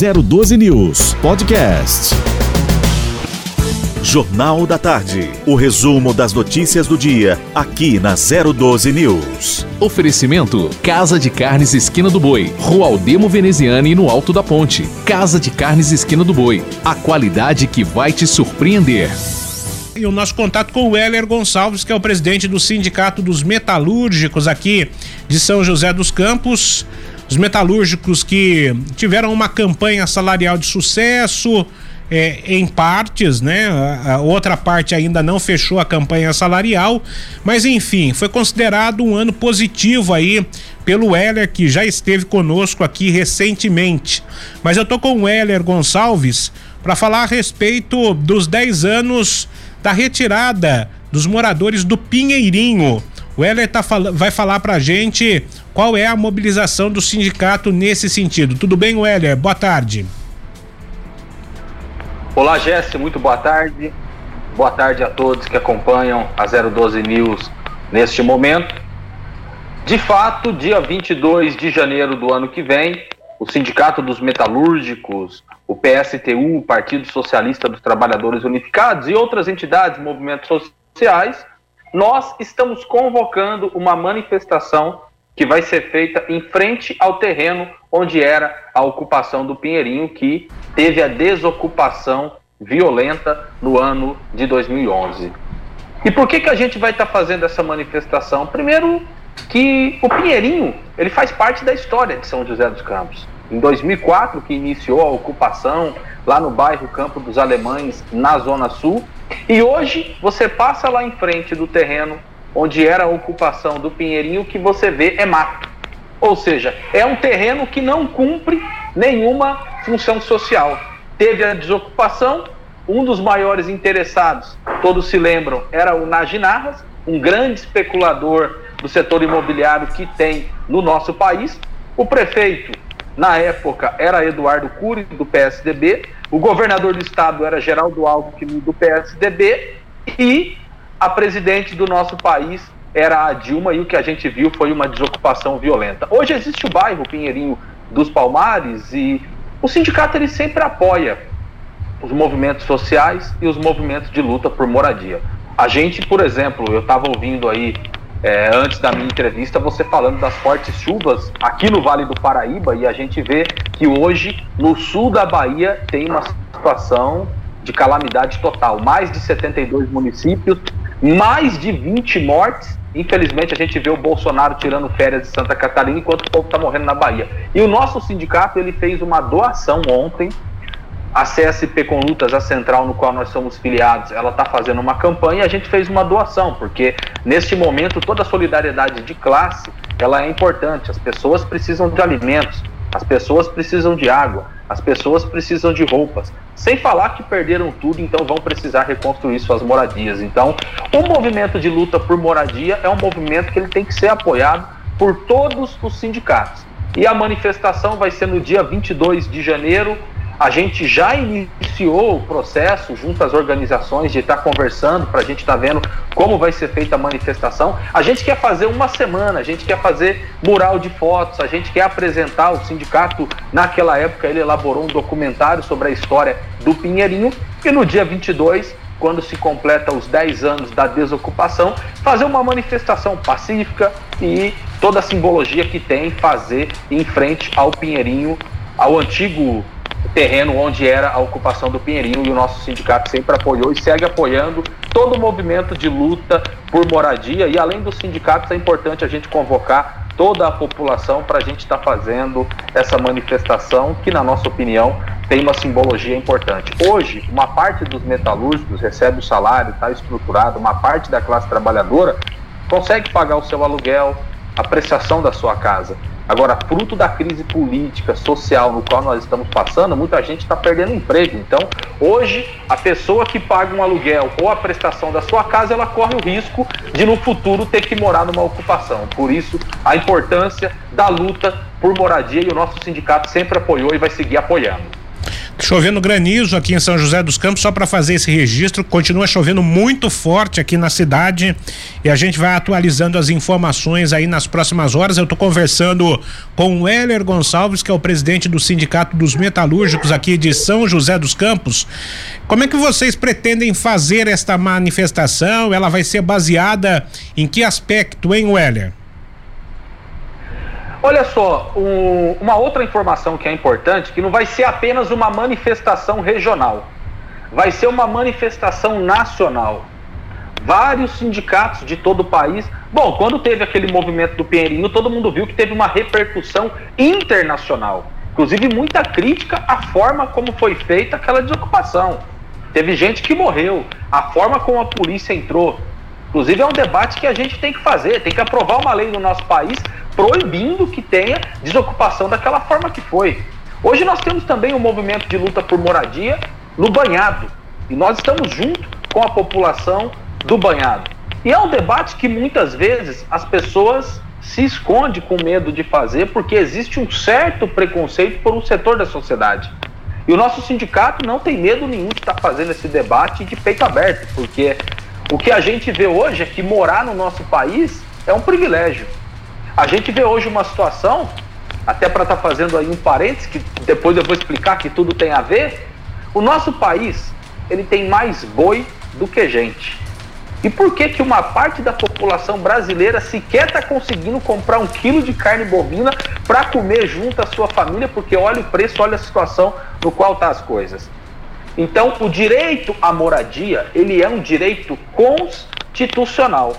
012 News Podcast. Jornal da Tarde. O resumo das notícias do dia, aqui na 012 News. Oferecimento: Casa de Carnes Esquina do Boi, Rua Aldemo Veneziane no Alto da Ponte. Casa de Carnes Esquina do Boi. A qualidade que vai te surpreender. E o nosso contato com o Heller Gonçalves, que é o presidente do Sindicato dos Metalúrgicos aqui de São José dos Campos. Os metalúrgicos que tiveram uma campanha salarial de sucesso, é, em partes, né? A, outra parte ainda não fechou a campanha salarial, mas enfim, foi considerado um ano positivo aí pelo Heller, que já esteve conosco aqui recentemente. Mas eu tô com o Heller Gonçalves para falar a respeito dos 10 anos da retirada dos moradores do Pinheirinho. O Heller tá, vai falar pra gente qual é a mobilização do sindicato nesse sentido. Tudo bem, Weller? Boa tarde. Olá, Jesse, muito boa tarde. Boa tarde a todos que acompanham a 012 News neste momento. De fato, dia 22 de janeiro do ano que vem, o Sindicato dos Metalúrgicos, o PSTU, o Partido Socialista dos Trabalhadores Unificados e outras entidades, movimentos sociais, nós estamos convocando uma manifestação que vai ser feita em frente ao terreno onde era a ocupação do Pinheirinho, que teve a desocupação violenta no ano de 2011. E por que, que a gente vai estar tá fazendo essa manifestação? Primeiro, que o Pinheirinho ele faz parte da história de São José dos Campos. Em 2004, que iniciou a ocupação lá no bairro Campo dos Alemães, na Zona Sul, e hoje você passa lá em frente do terreno onde era a ocupação do Pinheirinho, que você vê é mato. Ou seja, é um terreno que não cumpre nenhuma função social. Teve a desocupação, um dos maiores interessados, todos se lembram, era o Naginarras, um grande especulador do setor imobiliário que tem no nosso país. O prefeito, na época, era Eduardo Cury, do PSDB, o governador do estado era Geraldo Alckmin, do PSDB, e a presidente do nosso país era a Dilma e o que a gente viu foi uma desocupação violenta. Hoje existe o bairro Pinheirinho dos Palmares e o sindicato ele sempre apoia os movimentos sociais e os movimentos de luta por moradia. A gente, por exemplo, eu estava ouvindo aí é, antes da minha entrevista você falando das fortes chuvas aqui no Vale do Paraíba e a gente vê que hoje no sul da Bahia tem uma situação de calamidade total. Mais de 72 municípios mais de 20 mortes. Infelizmente, a gente vê o Bolsonaro tirando férias de Santa Catarina enquanto o povo está morrendo na Bahia. E o nosso sindicato ele fez uma doação ontem. A CSP com Lutas, a central no qual nós somos filiados, ela está fazendo uma campanha e a gente fez uma doação, porque neste momento toda a solidariedade de classe ela é importante. As pessoas precisam de alimentos, as pessoas precisam de água, as pessoas precisam de roupas. Sem falar que perderam tudo, então vão precisar reconstruir suas moradias. Então, o movimento de luta por moradia é um movimento que ele tem que ser apoiado por todos os sindicatos. E a manifestação vai ser no dia 22 de janeiro, a gente já iniciou o processo junto às organizações de estar tá conversando para a gente estar tá vendo como vai ser feita a manifestação. A gente quer fazer uma semana, a gente quer fazer mural de fotos, a gente quer apresentar. O sindicato, naquela época, ele elaborou um documentário sobre a história do Pinheirinho e no dia 22 quando se completa os 10 anos da desocupação, fazer uma manifestação pacífica e toda a simbologia que tem fazer em frente ao Pinheirinho, ao antigo terreno onde era a ocupação do Pinheirinho e o nosso sindicato sempre apoiou e segue apoiando todo o movimento de luta por moradia e além dos sindicatos é importante a gente convocar toda a população para a gente estar tá fazendo essa manifestação que na nossa opinião tem uma simbologia importante. Hoje, uma parte dos metalúrgicos recebe o salário, está estruturado, uma parte da classe trabalhadora consegue pagar o seu aluguel, a prestação da sua casa. Agora, fruto da crise política, social no qual nós estamos passando, muita gente está perdendo emprego. Então, hoje, a pessoa que paga um aluguel ou a prestação da sua casa, ela corre o risco de no futuro ter que morar numa ocupação. Por isso, a importância da luta por moradia e o nosso sindicato sempre apoiou e vai seguir apoiando. Chovendo granizo aqui em São José dos Campos, só para fazer esse registro. Continua chovendo muito forte aqui na cidade e a gente vai atualizando as informações aí nas próximas horas. Eu estou conversando com o Heller Gonçalves, que é o presidente do Sindicato dos Metalúrgicos aqui de São José dos Campos. Como é que vocês pretendem fazer esta manifestação? Ela vai ser baseada em que aspecto, hein, Weller? Olha só, um, uma outra informação que é importante, que não vai ser apenas uma manifestação regional, vai ser uma manifestação nacional. Vários sindicatos de todo o país. Bom, quando teve aquele movimento do Pinheirinho, todo mundo viu que teve uma repercussão internacional. Inclusive, muita crítica à forma como foi feita aquela desocupação. Teve gente que morreu, a forma como a polícia entrou. Inclusive, é um debate que a gente tem que fazer, tem que aprovar uma lei no nosso país proibindo que tenha desocupação daquela forma que foi. Hoje nós temos também um movimento de luta por moradia no banhado. E nós estamos junto com a população do banhado. E é um debate que muitas vezes as pessoas se escondem com medo de fazer porque existe um certo preconceito por um setor da sociedade. E o nosso sindicato não tem medo nenhum de estar fazendo esse debate de peito aberto, porque o que a gente vê hoje é que morar no nosso país é um privilégio. A gente vê hoje uma situação, até para estar tá fazendo aí um parênteses, que depois eu vou explicar que tudo tem a ver. O nosso país, ele tem mais boi do que gente. E por que que uma parte da população brasileira sequer está conseguindo comprar um quilo de carne bovina para comer junto à sua família? Porque olha o preço, olha a situação no qual tá as coisas. Então, o direito à moradia, ele é um direito constitucional.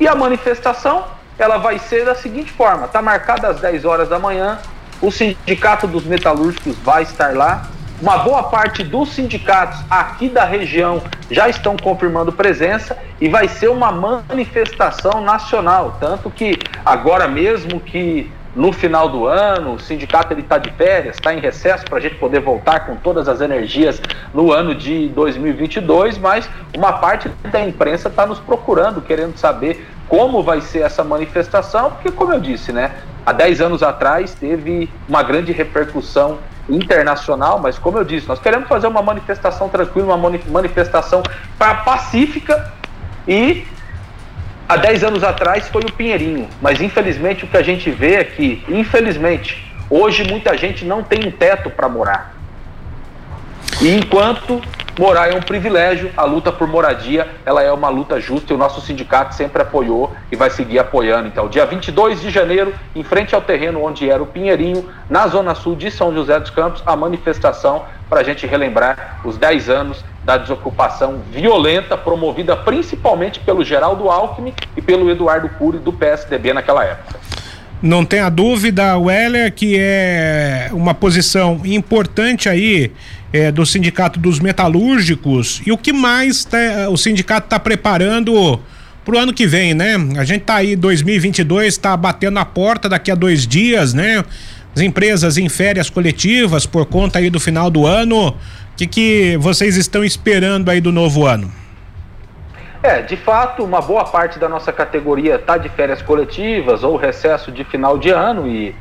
E a manifestação ela vai ser da seguinte forma: está marcada às 10 horas da manhã, o Sindicato dos Metalúrgicos vai estar lá. Uma boa parte dos sindicatos aqui da região já estão confirmando presença e vai ser uma manifestação nacional. Tanto que agora mesmo que no final do ano, o sindicato está de férias, está em recesso para a gente poder voltar com todas as energias no ano de 2022, mas uma parte da imprensa está nos procurando, querendo saber como vai ser essa manifestação, porque, como eu disse, né, há 10 anos atrás teve uma grande repercussão internacional, mas, como eu disse, nós queremos fazer uma manifestação tranquila, uma manifestação pacífica e há 10 anos atrás foi o Pinheirinho, mas infelizmente o que a gente vê é que, infelizmente, hoje muita gente não tem um teto para morar. E enquanto morar é um privilégio, a luta por moradia, ela é uma luta justa e o nosso sindicato sempre apoiou e vai seguir apoiando. Então, dia 22 de janeiro, em frente ao terreno onde era o Pinheirinho, na zona sul de São José dos Campos, a manifestação para a gente relembrar os 10 anos da desocupação violenta promovida principalmente pelo Geraldo Alckmin e pelo Eduardo Cury do PSDB naquela época. Não tenha dúvida, Weller, que é uma posição importante aí é, do Sindicato dos Metalúrgicos. E o que mais tá, o sindicato está preparando para o ano que vem, né? A gente tá aí, 2022, está batendo a porta daqui a dois dias, né? As empresas em férias coletivas por conta aí do final do ano. O que, que vocês estão esperando aí do novo ano? É, de fato, uma boa parte da nossa categoria está de férias coletivas ou recesso de final de ano e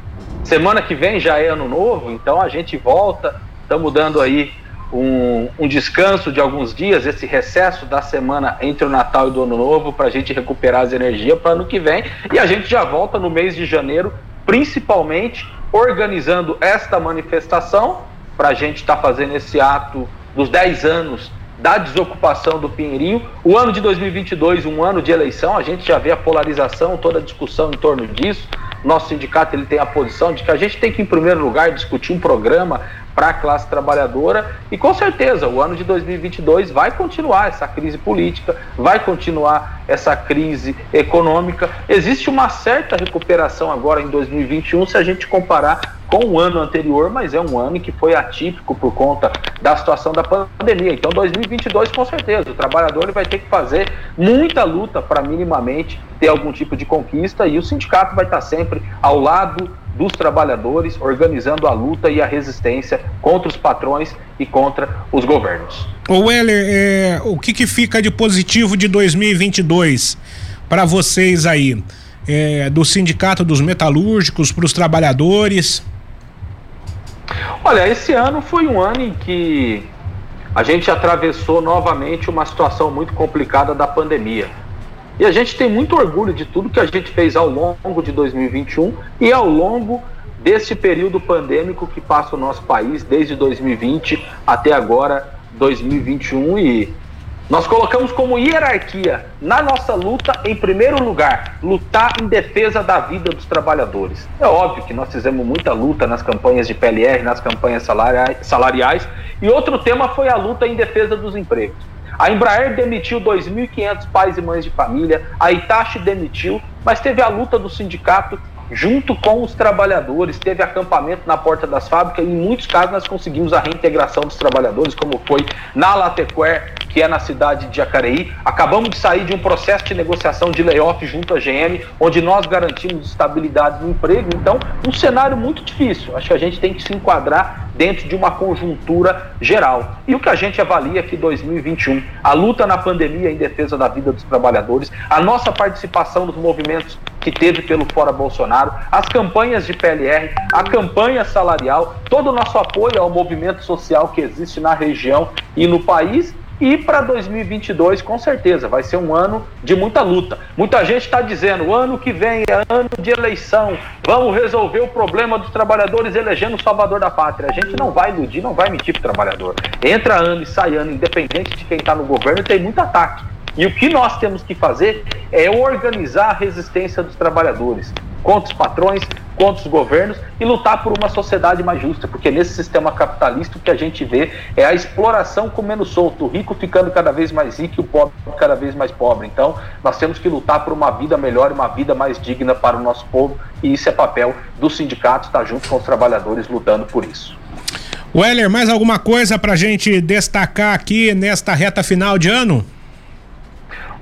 semana que vem já é ano novo, então a gente volta, estamos dando aí um, um, descanso de alguns dias, esse recesso da semana entre o Natal e o Ano Novo, para a gente recuperar as energias para ano que vem. E a gente já volta no mês de janeiro, principalmente organizando esta manifestação, para a gente estar tá fazendo esse ato dos 10 anos da desocupação do Pinheirinho. O ano de 2022, um ano de eleição, a gente já vê a polarização, toda a discussão em torno disso. Nosso sindicato ele tem a posição de que a gente tem que, em primeiro lugar, discutir um programa para a classe trabalhadora e com certeza o ano de 2022 vai continuar essa crise política, vai continuar essa crise econômica. Existe uma certa recuperação agora em 2021 se a gente comparar com o ano anterior, mas é um ano que foi atípico por conta da situação da pandemia. Então 2022 com certeza o trabalhador ele vai ter que fazer muita luta para minimamente ter algum tipo de conquista e o sindicato vai estar sempre ao lado dos trabalhadores, organizando a luta e a resistência contra os patrões e contra os governos. O Weller, é, o que, que fica de positivo de 2022 para vocês aí? É, do Sindicato dos Metalúrgicos, para os trabalhadores? Olha, esse ano foi um ano em que a gente atravessou novamente uma situação muito complicada da pandemia. E a gente tem muito orgulho de tudo que a gente fez ao longo de 2021 e ao longo desse período pandêmico que passa o nosso país desde 2020 até agora 2021 e nós colocamos como hierarquia na nossa luta, em primeiro lugar, lutar em defesa da vida dos trabalhadores. É óbvio que nós fizemos muita luta nas campanhas de PLR, nas campanhas salariais, e outro tema foi a luta em defesa dos empregos. A Embraer demitiu 2.500 pais e mães de família, a Itachi demitiu, mas teve a luta do sindicato junto com os trabalhadores, teve acampamento na porta das fábricas e em muitos casos nós conseguimos a reintegração dos trabalhadores, como foi na Latequer, que é na cidade de Jacareí. Acabamos de sair de um processo de negociação de layoff junto à GM, onde nós garantimos estabilidade no emprego. Então, um cenário muito difícil. Acho que a gente tem que se enquadrar dentro de uma conjuntura geral. E o que a gente avalia aqui 2021, a luta na pandemia em defesa da vida dos trabalhadores, a nossa participação nos movimentos que teve pelo Fora Bolsonaro, as campanhas de PLR, a campanha salarial, todo o nosso apoio ao movimento social que existe na região e no país e para 2022, com certeza, vai ser um ano de muita luta. Muita gente está dizendo: o ano que vem é ano de eleição, vamos resolver o problema dos trabalhadores elegendo o salvador da pátria. A gente não vai iludir, não vai mentir para o trabalhador. Entra ano e sai ano, independente de quem está no governo, tem muito ataque. E o que nós temos que fazer é organizar a resistência dos trabalhadores contra os patrões, contra os governos e lutar por uma sociedade mais justa, porque nesse sistema capitalista o que a gente vê é a exploração comendo solto, o rico ficando cada vez mais rico e o pobre cada vez mais pobre. Então, nós temos que lutar por uma vida melhor, uma vida mais digna para o nosso povo, e isso é papel do sindicato estar junto com os trabalhadores lutando por isso. Weller, mais alguma coisa para a gente destacar aqui nesta reta final de ano?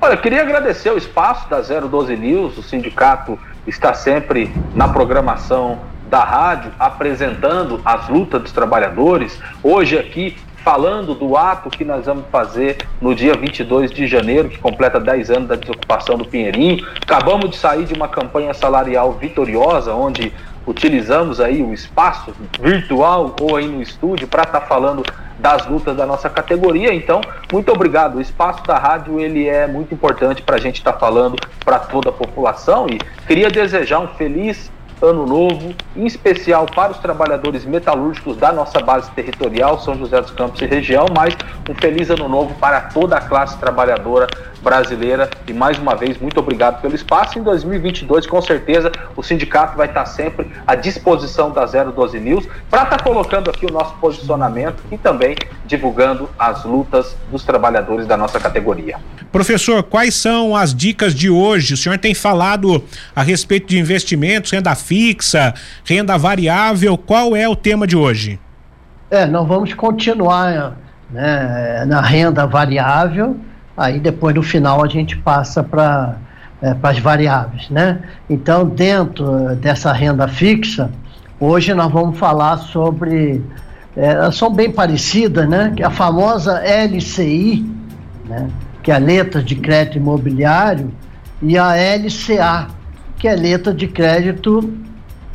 Olha, queria agradecer o espaço da 012 News, o sindicato está sempre na programação da rádio, apresentando as lutas dos trabalhadores. Hoje aqui falando do ato que nós vamos fazer no dia 22 de janeiro, que completa 10 anos da desocupação do Pinheirinho. Acabamos de sair de uma campanha salarial vitoriosa, onde utilizamos aí o espaço virtual ou aí no estúdio para estar tá falando das lutas da nossa categoria. Então, muito obrigado. O espaço da rádio ele é muito importante para a gente estar tá falando para toda a população e queria desejar um feliz ano novo, em especial para os trabalhadores metalúrgicos da nossa base territorial, São José dos Campos e região, mas um feliz ano novo para toda a classe trabalhadora brasileira. E mais uma vez, muito obrigado pelo espaço. Em 2022, com certeza, o sindicato vai estar sempre à disposição da 012 News para estar colocando aqui o nosso posicionamento e também divulgando as lutas dos trabalhadores da nossa categoria. Professor, quais são as dicas de hoje? O senhor tem falado a respeito de investimentos, renda fixa, renda variável. Qual é o tema de hoje? É, nós vamos continuar né, na renda variável, aí depois no final a gente passa para é, as variáveis, né? Então, dentro dessa renda fixa, hoje nós vamos falar sobre, é, elas são bem parecidas, né? Que é a famosa LCI, né? que é a letra de crédito imobiliário, e a LCA, que é letra de crédito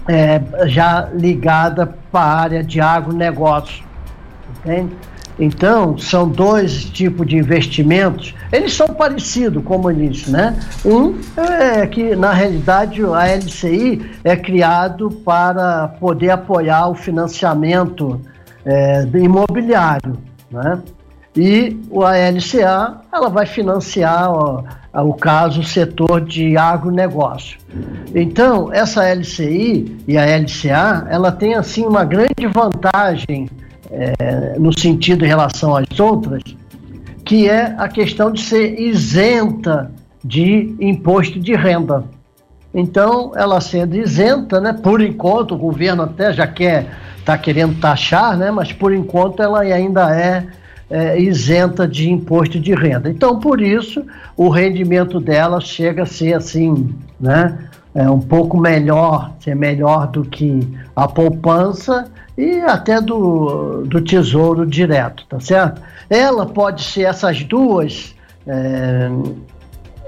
é, já ligada para a área de agronegócio. Entende? Então, são dois tipos de investimentos. Eles são parecidos, como eu disse, né? Um é que, na realidade, a LCI é criado para poder apoiar o financiamento é, imobiliário, né? E a LCA, ela vai financiar ó, o caso o setor de agronegócio. Então, essa LCI e a LCA, ela tem assim uma grande vantagem é, no sentido em relação às outras, que é a questão de ser isenta de imposto de renda. Então, ela sendo isenta, né, por enquanto, o governo até já quer, está querendo taxar, né, mas por enquanto ela ainda é é, isenta de imposto de renda. Então, por isso, o rendimento dela chega a ser assim, né? É um pouco melhor, ser melhor do que a poupança e até do, do tesouro direto, tá certo? Ela pode ser essas duas, é,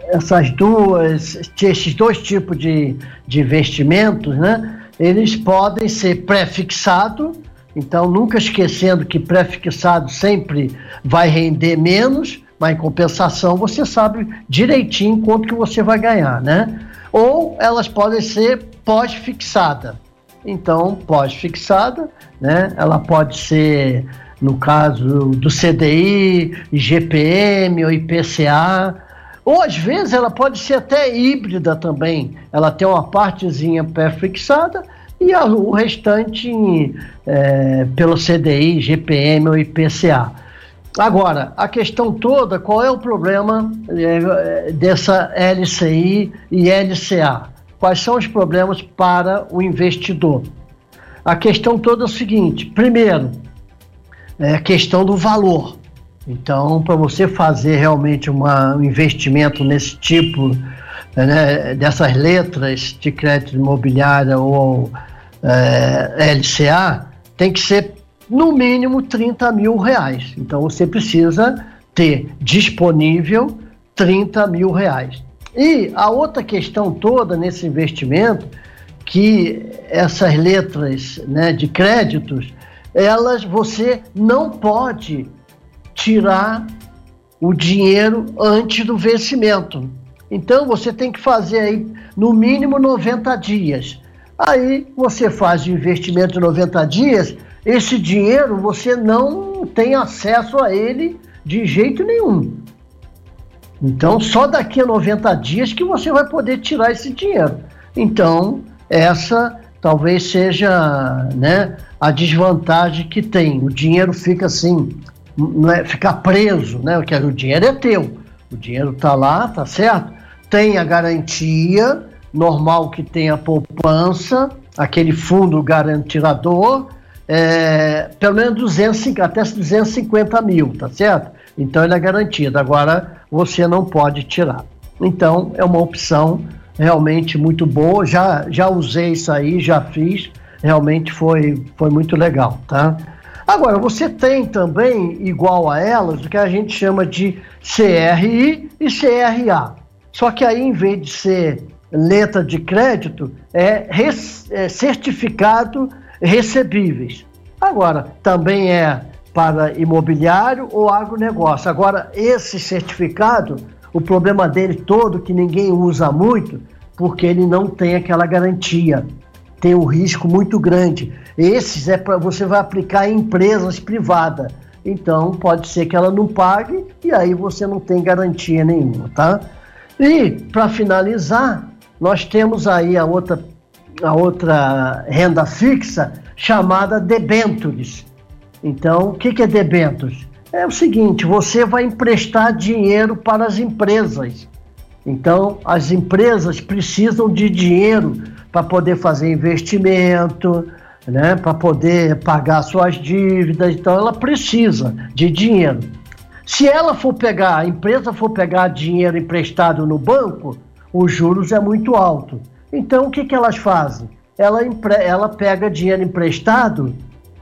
essas duas, esses dois tipos de, de investimentos, né? Eles podem ser pré-fixados Então, nunca esquecendo que pré-fixado sempre vai render menos, mas em compensação você sabe direitinho quanto que você vai ganhar, né? Ou elas podem ser pós-fixada. Então, pós-fixada, né? Ela pode ser, no caso do CDI, IGPM ou IPCA, ou às vezes ela pode ser até híbrida também. Ela tem uma partezinha pré-fixada e o restante é, pelo CDI, GPM ou IPCA. Agora, a questão toda, qual é o problema é, dessa LCI e LCA? Quais são os problemas para o investidor? A questão toda é o seguinte: primeiro, é a questão do valor. Então, para você fazer realmente uma, um investimento nesse tipo, né, dessas letras de crédito imobiliário ou é, LCA, tem que ser no mínimo 30 mil reais. Então, você precisa ter disponível 30 mil reais. E a outra questão toda nesse investimento, que essas letras né, de créditos, elas você não pode tirar o dinheiro antes do vencimento. Então você tem que fazer aí no mínimo 90 dias. Aí você faz o investimento em 90 dias, esse dinheiro você não tem acesso a ele de jeito nenhum. Então, só daqui a 90 dias que você vai poder tirar esse dinheiro. Então, essa talvez seja né, a desvantagem que tem. O dinheiro fica assim não é ficar preso, né? Porque o dinheiro é teu, o dinheiro está lá, tá certo? Tem a garantia, normal que tenha poupança, aquele fundo garantidor, é, pelo menos 200, até 250 mil, tá certo? Então ele é garantido. Agora você não pode tirar. Então é uma opção realmente muito boa. Já, já usei isso aí, já fiz. Realmente foi, foi muito legal, tá? Agora, você tem também, igual a elas, o que a gente chama de CRI e CRA. Só que aí, em vez de ser letra de crédito, é, é certificado recebíveis. Agora, também é para imobiliário ou agronegócio. Agora, esse certificado, o problema dele todo, que ninguém usa muito, porque ele não tem aquela garantia tem um risco muito grande. Esses é para você vai aplicar em empresas privadas. Então pode ser que ela não pague e aí você não tem garantia nenhuma, tá? E para finalizar, nós temos aí a outra a outra renda fixa chamada debentures. Então, o que, que é debentures? É o seguinte, você vai emprestar dinheiro para as empresas. Então, as empresas precisam de dinheiro para poder fazer investimento, né, para poder pagar suas dívidas. Então, ela precisa de dinheiro. Se ela for pegar, a empresa for pegar dinheiro emprestado no banco, os juros é muito alto. Então, o que, que elas fazem? Ela, empre... ela pega dinheiro emprestado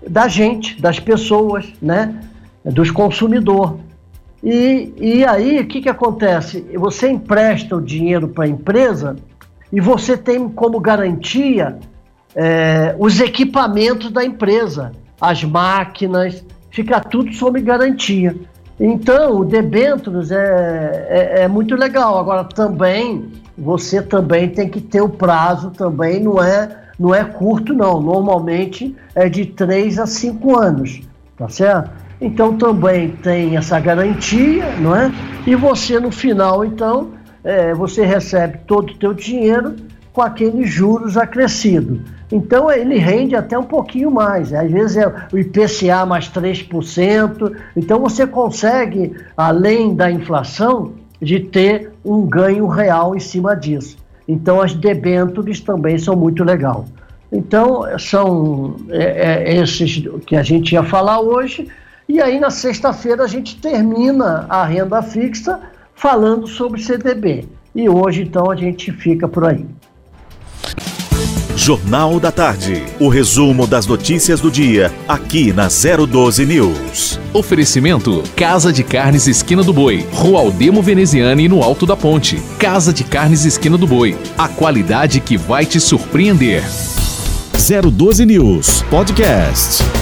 da gente, das pessoas, né? dos consumidores. E, e aí, o que, que acontece? Você empresta o dinheiro para a empresa e você tem como garantia é, os equipamentos da empresa, as máquinas, fica tudo sob garantia. Então, o debêntures é, é, é, muito legal. Agora, também, você também tem que ter o prazo também, não é, não é curto, não. Normalmente é de 3 a 5 anos, tá certo? Então, também tem essa garantia, não é? E você, no final, então, é, você recebe todo o teu dinheiro com aqueles juros acrescidos. Então ele rende até um pouquinho mais. Às vezes é o IPCA mais 3%. Então você consegue, além da inflação, de ter um ganho real em cima disso. Então as debêntures também são muito legal. Então são é, é, esses que a gente ia falar hoje. E aí na sexta-feira a gente termina a renda fixa falando sobre CDB. E hoje, então, a gente fica por aí. Jornal da Tarde. O resumo das notícias do dia, aqui na 012 News. Oferecimento: Casa de Carnes Esquina do Boi, Rua Aldemo Veneziane no Alto da Ponte. Casa de Carnes Esquina do Boi. A qualidade que vai te surpreender. 012 News Podcast.